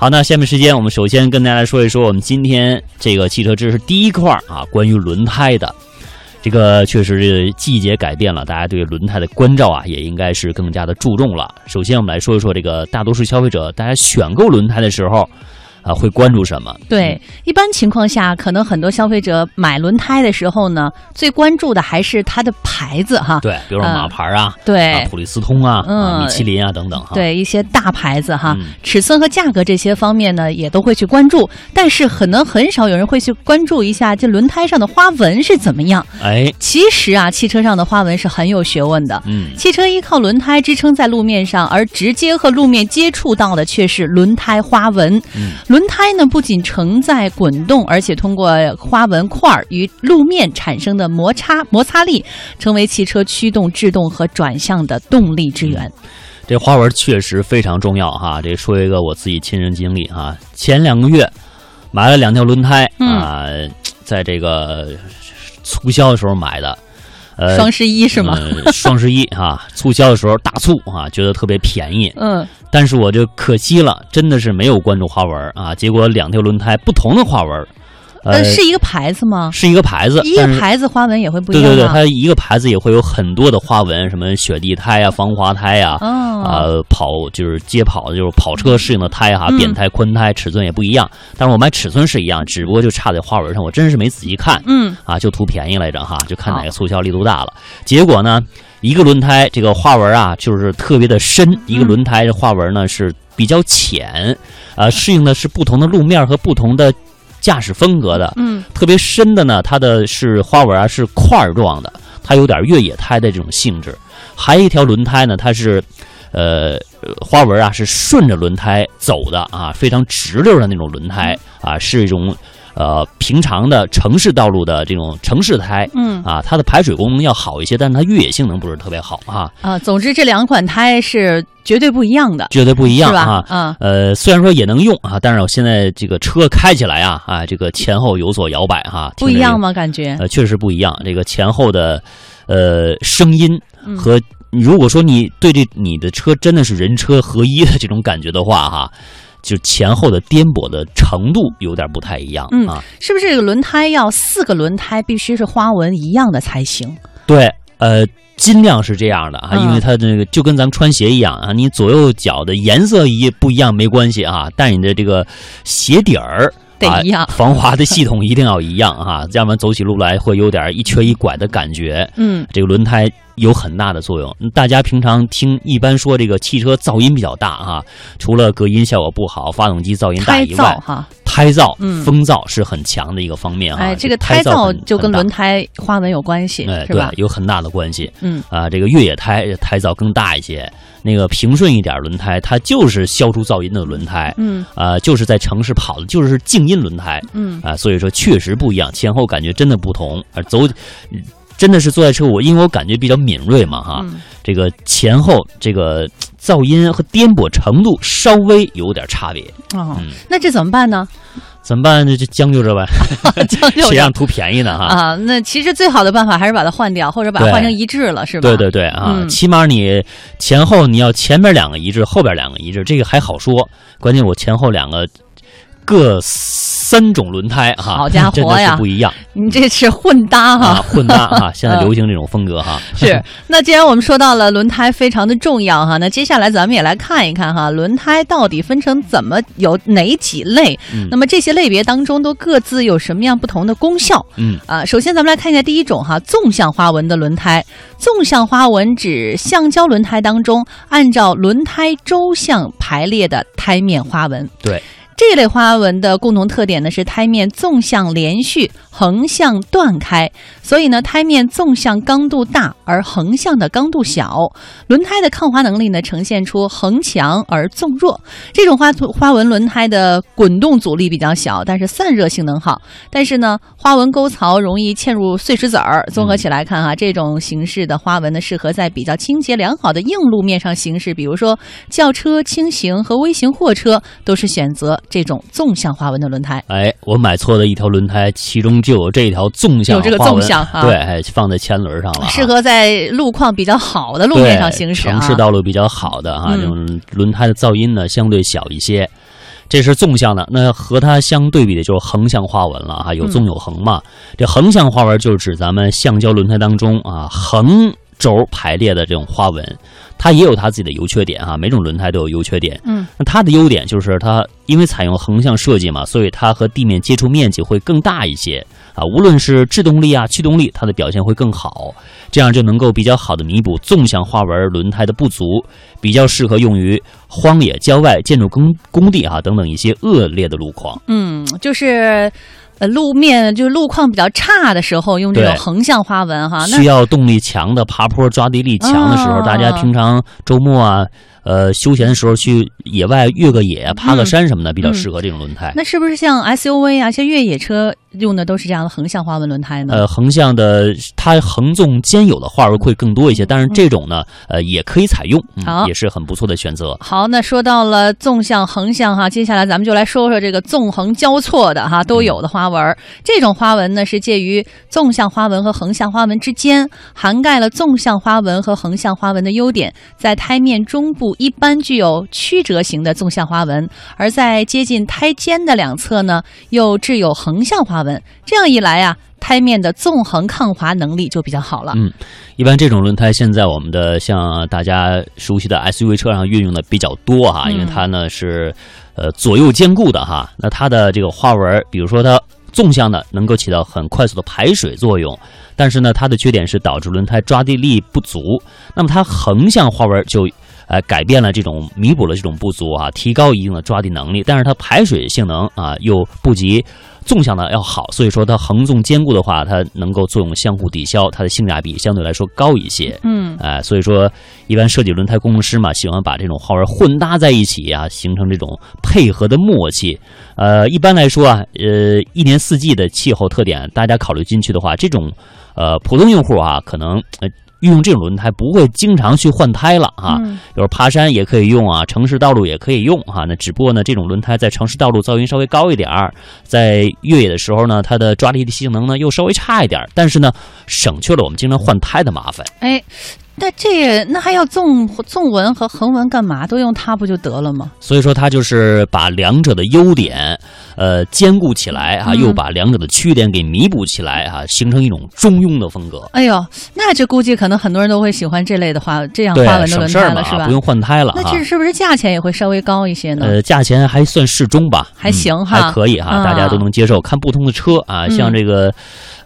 好，那下面时间我们首先跟大家来说一说我们今天这个汽车知识第一块啊，关于轮胎的。这个确实是季节改变了，大家对轮胎的关照啊，也应该是更加的注重了。首先，我们来说一说这个大多数消费者，大家选购轮胎的时候。啊，会关注什么？对，一般情况下，可能很多消费者买轮胎的时候呢，最关注的还是它的牌子哈。对，比如说马牌啊，对，普利司通啊，嗯，米其林啊等等哈。对，一些大牌子哈，尺寸和价格这些方面呢，也都会去关注。但是可能很少有人会去关注一下这轮胎上的花纹是怎么样。哎，其实啊，汽车上的花纹是很有学问的。嗯，汽车依靠轮胎支撑在路面上，而直接和路面接触到的却是轮胎花纹。嗯。轮胎呢，不仅承载滚动，而且通过花纹块与路面产生的摩擦摩擦力，成为汽车驱动制动和转向的动力之源。这花纹确实非常重要哈。这说一个我自己亲身经历哈，前两个月买了两条轮胎啊，在这个促销的时候买的。呃，双十一是吗？双十一啊，促销的时候大促啊，觉得特别便宜。嗯，但是我就可惜了，真的是没有关注花纹啊，结果两条轮胎不同的花纹。呃，是一个牌子吗？是一个牌子，一个牌子花纹也会不一样。对对对，它一个牌子也会有很多的花纹，什么雪地胎啊、防滑胎啊，啊，跑就是街跑就是跑车适应的胎哈，扁胎、宽胎，尺寸也不一样。但是我买尺寸是一样，只不过就差在花纹上，我真是没仔细看。嗯，啊，就图便宜来着哈，就看哪个促销力度大了。结果呢，一个轮胎这个花纹啊，就是特别的深；一个轮胎的花纹呢是比较浅，啊，适应的是不同的路面和不同的。驾驶风格的，嗯，特别深的呢，它的是花纹啊，是块儿状的，它有点越野胎的这种性质。还有一条轮胎呢，它是，呃，花纹啊是顺着轮胎走的啊，非常直溜的那种轮胎啊，是一种。呃，平常的城市道路的这种城市胎，嗯啊，它的排水功能要好一些，但是它越野性能不是特别好啊。啊，总之这两款胎是绝对不一样的，绝对不一样啊。啊，呃，虽然说也能用啊，但是我现在这个车开起来啊，啊，这个前后有所摇摆哈。不一样吗？感觉？呃，确实不一样。这个前后的，呃，声音和如果说你对这你的车真的是人车合一的这种感觉的话，哈。就前后的颠簸的程度有点不太一样，嗯啊，是不是这个轮胎要四个轮胎必须是花纹一样的才行？对，呃，尽量是这样的啊，因为它这个就跟咱们穿鞋一样啊，你左右脚的颜色一不一样没关系啊，但你的这个鞋底儿。得一样，防滑的系统一定要一样啊，要不然走起路来会有点一瘸一拐的感觉。嗯，这个轮胎有很大的作用。大家平常听一般说这个汽车噪音比较大哈，除了隔音效果不好，发动机噪音大以外，哈，胎噪、风噪是很强的一个方面哈。哎，这个胎噪就跟轮胎花纹有关系，是吧？有很大的关系。嗯啊，这个越野胎胎噪更大一些。那个平顺一点轮胎，它就是消除噪音的轮胎，嗯，啊，就是在城市跑的，就是静音轮胎，嗯，啊，所以说确实不一样，前后感觉真的不同，啊，走，真的是坐在车我因为我感觉比较敏锐嘛，哈，这个前后这个噪音和颠簸程度稍微有点差别，哦，那这怎么办呢？怎么办？就就将就着呗，将就谁让图便宜呢？哈啊，那其实最好的办法还是把它换掉，或者把它换成一致了，是吧？对对对啊，起码你前后你要前面两个一致，后边两个一致，这个还好说。关键我前后两个各。三种轮胎哈，好家伙呀，不一样。你这是混搭哈，混搭哈，现在流行这种风格哈。是。那既然我们说到了轮胎非常的重要哈，那接下来咱们也来看一看哈，轮胎到底分成怎么有哪几类？那么这些类别当中都各自有什么样不同的功效？嗯啊，首先咱们来看一下第一种哈，纵向花纹的轮胎。纵向花纹指橡胶轮胎当中按照轮胎周向排列的胎面花纹。对。这类花纹的共同特点呢是胎面纵向连续，横向断开，所以呢胎面纵向刚度大，而横向的刚度小。轮胎的抗滑能力呢呈现出横强而纵弱。这种花花纹轮胎的滚动阻力比较小，但是散热性能好。但是呢花纹沟槽容易嵌入碎石子儿。综合起来看哈，这种形式的花纹呢适合在比较清洁良好的硬路面上行驶，比如说轿车、轻型和微型货车都是选择。这种纵向花纹的轮胎，哎，我买错了一条轮胎，其中就有这条纵向，有这个纵向，对，放在前轮上了，适合在路况比较好的路面上行驶，城市道路比较好的啊，这种轮胎的噪音呢相对小一些。这是纵向的，那和它相对比的就是横向花纹了啊，有纵有横嘛。这横向花纹就是指咱们橡胶轮胎当中啊横轴排列的这种花纹，它也有它自己的优缺点啊，每种轮胎都有优缺点。嗯，那它的优点就是它因为采用横向设计嘛，所以它和地面接触面积会更大一些啊，无论是制动力啊、驱动力，它的表现会更好，这样就能够比较好的弥补纵向花纹轮胎的不足，比较适合用于荒野、郊外、建筑工工地啊等等一些恶劣的路况。嗯，就是。呃，路面就是路况比较差的时候，用这种横向花纹哈，需要动力强的、爬坡抓地力强的时候，哦大家平常周末啊，呃，休闲的时候去野外越个野、爬个山什么的，比较适合这种轮胎。那是不是像 SUV 啊，像越野车用的都是这样的横向花纹轮胎呢？呃，横向的它横纵兼有的花纹会更多一些，但是这种呢，呃，也可以采用，嗯好也是很不错的选择。好，那说到了纵向、横向哈，接下来咱们就来说说这个纵横交错的哈都有的花纹儿。这种花纹呢是介于纵向花纹和横向花纹之间，涵盖了纵向花纹和横向花纹的优点。在胎面中部一般具有曲折型的纵向花纹，而在接近胎尖的两侧呢又置有横向花纹。这样一来啊，胎面的纵横抗滑能力就比较好了。嗯一般这种轮胎现在我们的像大家熟悉的 SUV 车上运用的比较多哈，嗯因为它呢是呃左右兼顾的哈。那它的这个花纹，比如说它纵向的能够起到很快速的排水作用，但是呢它的缺点是导致轮胎抓地力不足。那么它横向花纹就呃改变了这种弥补了这种不足啊，提高一定的抓地能力，但是它排水性能啊又不及纵向的要好，所以说它横纵兼顾的话，它能够作用相互抵消，它的性价比相对来说高一些。嗯哎、所以说一般设计轮胎工程师嘛，喜欢把这种花纹混搭在一起啊，形成这种配合的默契。呃，一般来说啊，呃，一年四季的气候特点，大家考虑进去的话，这种呃普通用户啊，可能呃运用这种轮胎不会经常去换胎了啊。嗯比如爬山也可以用啊，城市道路也可以用哈、那只不过呢，这种轮胎在城市道路噪音稍微高一点儿，在越野的时候呢，它的抓地力性能呢又稍微差一点儿，但是呢，省去了我们经常换胎的麻烦。哎，那这那还要纵纵纹和横纹干嘛？都用它不就得了吗？所以说，它就是把两者的优点，呃，兼顾起来啊，嗯又把两者的缺点给弥补起来啊，形成一种中庸的风格。哎呦，那这估计可能很多人都会喜欢这类的花这样对花纹，的轮胎了，是，吧不？用换胎了啊那这。是不是价钱也会稍微高一些呢？呃，价钱还算适中吧，还行嗯哈还可以哈，啊大家都能接受。看不同的车啊，嗯像这个，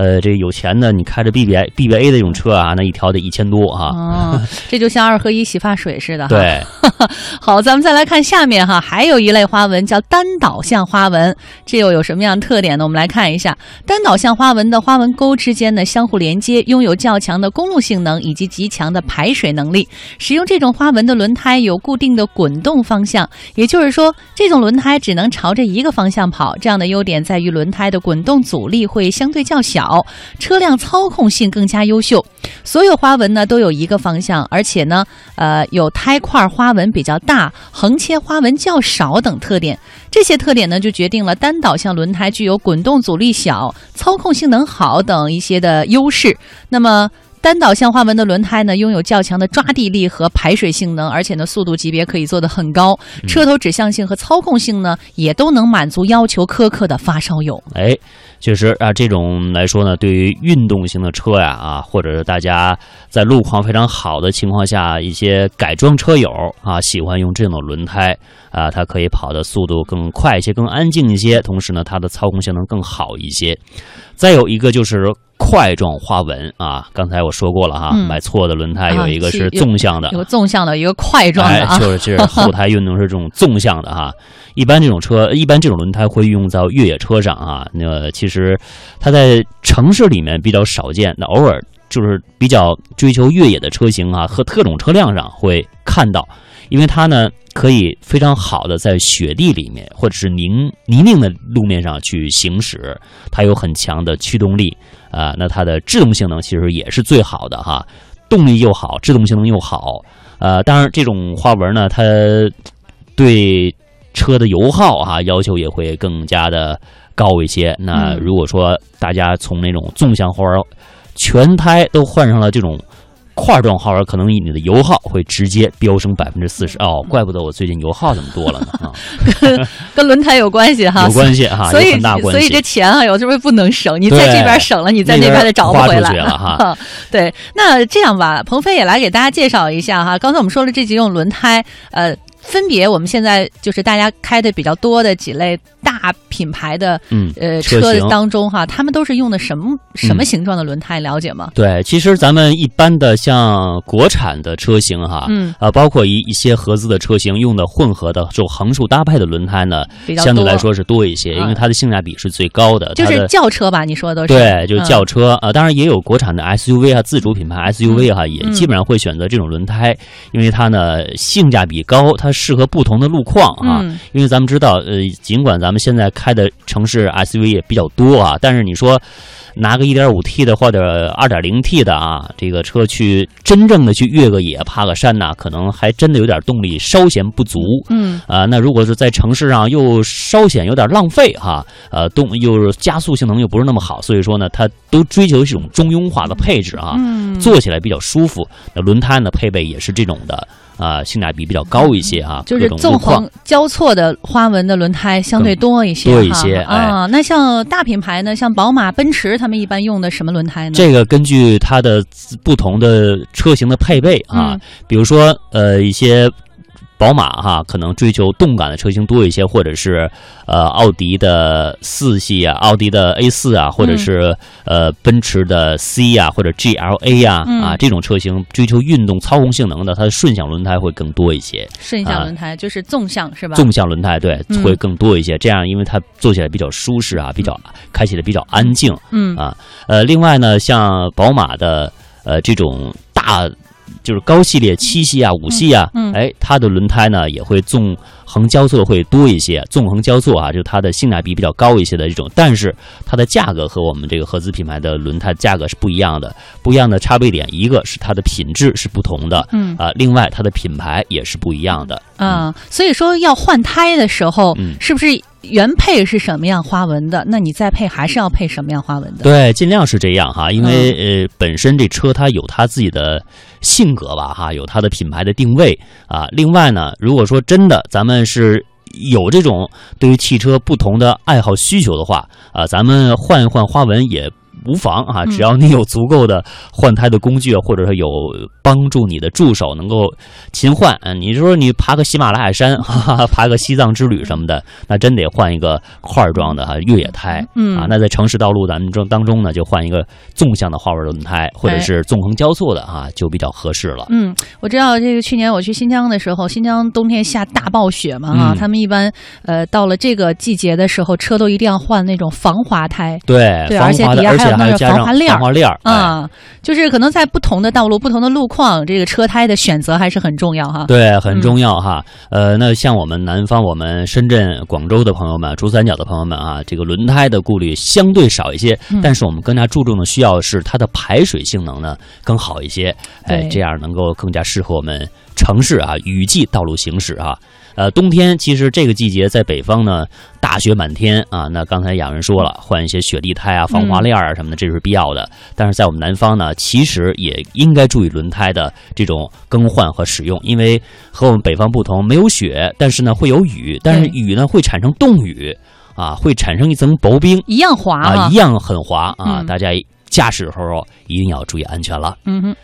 呃，这个有钱的，你开着 BBA BBA 的这种车啊，那一条得一千多啊。哦，这就像二合一洗发水似的哈。，对，好，咱们再来看下面哈，还有一类花纹叫单导向花纹，这又有什么样的特点呢？我们来看一下，单导向花纹的花纹沟之间呢相互连接，拥有较强的公路性能以及极强的排水能力。使用这种花纹的轮胎有固定的滚动方向，也就是说，这种轮胎只能朝着一个方向跑。这样的优点在于轮胎的滚动阻力会相对较小，好车辆操控性更加优秀。所有花纹呢都有一个方向，而且呢，呃，有胎块花纹比较大、横切花纹较少等特点。这些特点呢，就决定了单导向轮胎具有滚动阻力小、操控性能好等一些的优势。那么。单导向花纹的轮胎呢，拥有较强的抓地力和排水性能，而且呢，速度级别可以做得很高，车头指向性和操控性呢，也都能满足要求苛刻的发烧友。哎，确实啊，这种来说呢，对于运动型的车呀啊，或者是大家在路况非常好的情况下，一些改装车友啊，喜欢用这种轮胎啊，它可以跑的速度更快一些，更安静一些，同时呢，它的操控性能更好一些。再有一个就是块状花纹啊，刚才我说过了哈，嗯买错的轮胎啊有一个是纵向的，有个纵向的，一个块状的哎，啊。就是就是后胎运动是这种纵向的哈。一般这种车，一般这种轮胎会用到越野车上啊。那个其实它在城市里面比较少见，那偶尔就是比较追求越野的车型啊和特种车辆上会看到，因为它呢可以非常好的在雪地里面或者是泥泥泞的路面上去行驶，它有很强的驱动力啊、那它的制动性能其实也是最好的哈，动力又好，制动性能又好。呃，当然这种花纹呢，它对车的油耗啊要求也会更加的高一些。那嗯如果说大家从那种纵向花纹，全胎都换上了这种块状花纹，可能你的油耗会直接飙升百分之四十。哦，怪不得我最近油耗怎么多了呢啊！跟轮胎有关系哈，有关系哈，所以很大关系。所以这钱啊，有时候不能省，你在这边省了，你在那边就找不回来了哈。对，那这样吧，鹏飞也来给大家介绍一下哈。刚才我们说了这几种轮胎，呃。分别，我们现在就是大家开的比较多的几类大品牌的，嗯，呃，车当中哈，他们都是用的什么什么形状的轮胎？了解吗？对，其实咱们一般的像国产的车型哈，嗯，啊，包括一一些合资的车型用的混合的，这种横竖搭配的轮胎呢，相对来说是多一些，因为它的性价比是最高的。就是轿车吧？你说的都是对，就是轿车啊，当然也有国产的 SUV 啊，自主品牌 SUV 哈，也基本上会选择这种轮胎，因为它呢性价比高，它。适合不同的路况啊，因为咱们知道，呃，尽管咱们现在开的城市 SUV 也比较多啊，但是你说拿个 1.5T 的或者 2.0T 的啊，这个车去真正的去越个野、爬个山呐，可能还真的有点动力稍显不足。嗯啊，那如果是在城市上又稍显有点浪费哈，呃，动又是加速性能又不是那么好，所以说呢，它都追求一种中庸化的配置啊，坐起来比较舒服。那轮胎呢，配备也是这种的。啊，性价比比较高一些啊，就是纵横交错的花纹的轮胎相对多一些，多一些啊。那像大品牌呢，像宝马、奔驰，他们一般用的什么轮胎呢？这个根据它的不同的车型的配备啊，比如说呃一些。宝马哈可能追求动感的车型多一些，或者是呃奥迪的四系啊，奥迪的 A 四啊，或者是呃奔驰的 C 啊，或者 GLA 呀啊这种车型追求运动操控性能的，它的顺向轮胎会更多一些。顺向轮胎就是纵向是吧？纵向轮胎对会更多一些，这样因为它坐起来比较舒适啊，比较开起来比较安静。嗯啊呃，另外呢，像宝马的呃这种大。就是高系列七系啊、五系啊，哎，它的轮胎呢也会纵横交错会多一些，纵横交错啊，就它的性价比比较高一些的这种，但是它的价格和我们这个合资品牌的轮胎价格是不一样的，不一样的差别点，一个是它的品质是不同的，嗯啊，另外它的品牌也是不一样的，嗯，所以说要换胎的时候，是不是？原配是什么样花纹的？那你再配还是要配什么样花纹的？对，尽量是这样哈，因为呃，本身这车它有它自己的性格吧，哈，有它的品牌的定位啊。另外呢，如果说真的咱们但是有这种对于汽车不同的爱好需求的话啊，咱们换一换花纹也。无妨啊，只要你有足够的换胎的工具，或者说有帮助你的助手能够勤换。嗯，你说你爬个喜马拉雅山，哈哈，爬个西藏之旅什么的，那真得换一个块状的哈越野胎。嗯啊，那在城市道路咱们中当中呢，就换一个纵向的花纹轮胎，或者是纵横交错的啊，就比较合适了。嗯，我知道这个去年我去新疆的时候，新疆冬天下大暴雪嘛啊，他们一般呃到了这个季节的时候，车都一定要换那种防滑胎。对，对，而且底下还有。还有防滑链防滑链啊，就是可能在不同的道路、不同的路况，这个车胎的选择还是很重要哈。对，很重要哈。呃，那像我们南方、我们深圳、广州的朋友们、珠三角的朋友们啊，这个轮胎的顾虑相对少一些，但是我们更加注重的需要是它的排水性能呢更好一些，哎，这样能够更加适合我们城市啊雨季道路行驶啊。呃，冬天其实这个季节在北方呢，大雪满天啊。那刚才雅文说了，换一些雪地胎啊、防滑链啊什么的，这是必要的。但是在我们南方呢，其实也应该注意轮胎的这种更换和使用，因为和我们北方不同，没有雪，但是呢会有雨，但是雨呢会产生冻雨啊，会产生一层薄冰，一样滑啊，一样很滑啊。大家驾驶的时候一定要注意安全了。嗯哼。